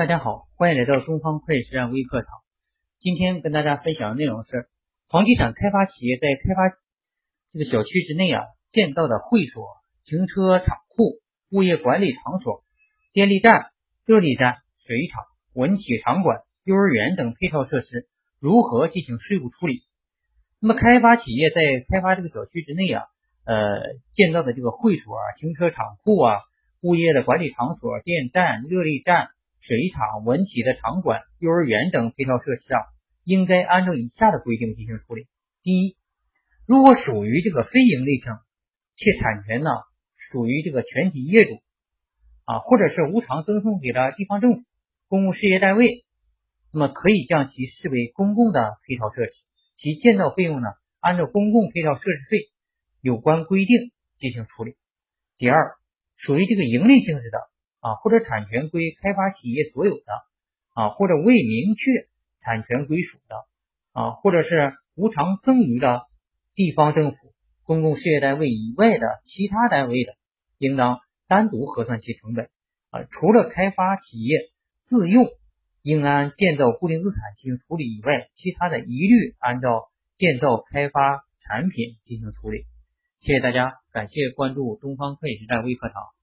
大家好，欢迎来到东方会计实战微课堂。今天跟大家分享的内容是房地产开发企业在开发这个小区之内啊建造的会所、停车场库、物业管理场所、电力站、热力站、水厂、文体场馆、幼儿园等配套设施如何进行税务处理。那么开发企业在开发这个小区之内啊，呃建造的这个会所啊、停车场库啊、物业的管理场所、电站、热力站。水厂、文体的场馆、幼儿园等配套设施啊，应该按照以下的规定进行处理。第一，如果属于这个非营利性，且产权呢属于这个全体业主啊，或者是无偿赠送给了地方政府、公共事业单位，那么可以将其视为公共的配套设施，其建造费用呢按照公共配套设施费有关规定进行处理。第二，属于这个盈利性质的。啊，或者产权归开发企业所有的啊，或者未明确产权归属的啊，或者是无偿赠与的地方政府、公共事业单位以外的其他单位的，应当单独核算其成本啊。除了开发企业自用应按建造固定资产进行处理以外，其他的一律按照建造开发产品进行处理。谢谢大家，感谢关注东方会计实战微课堂。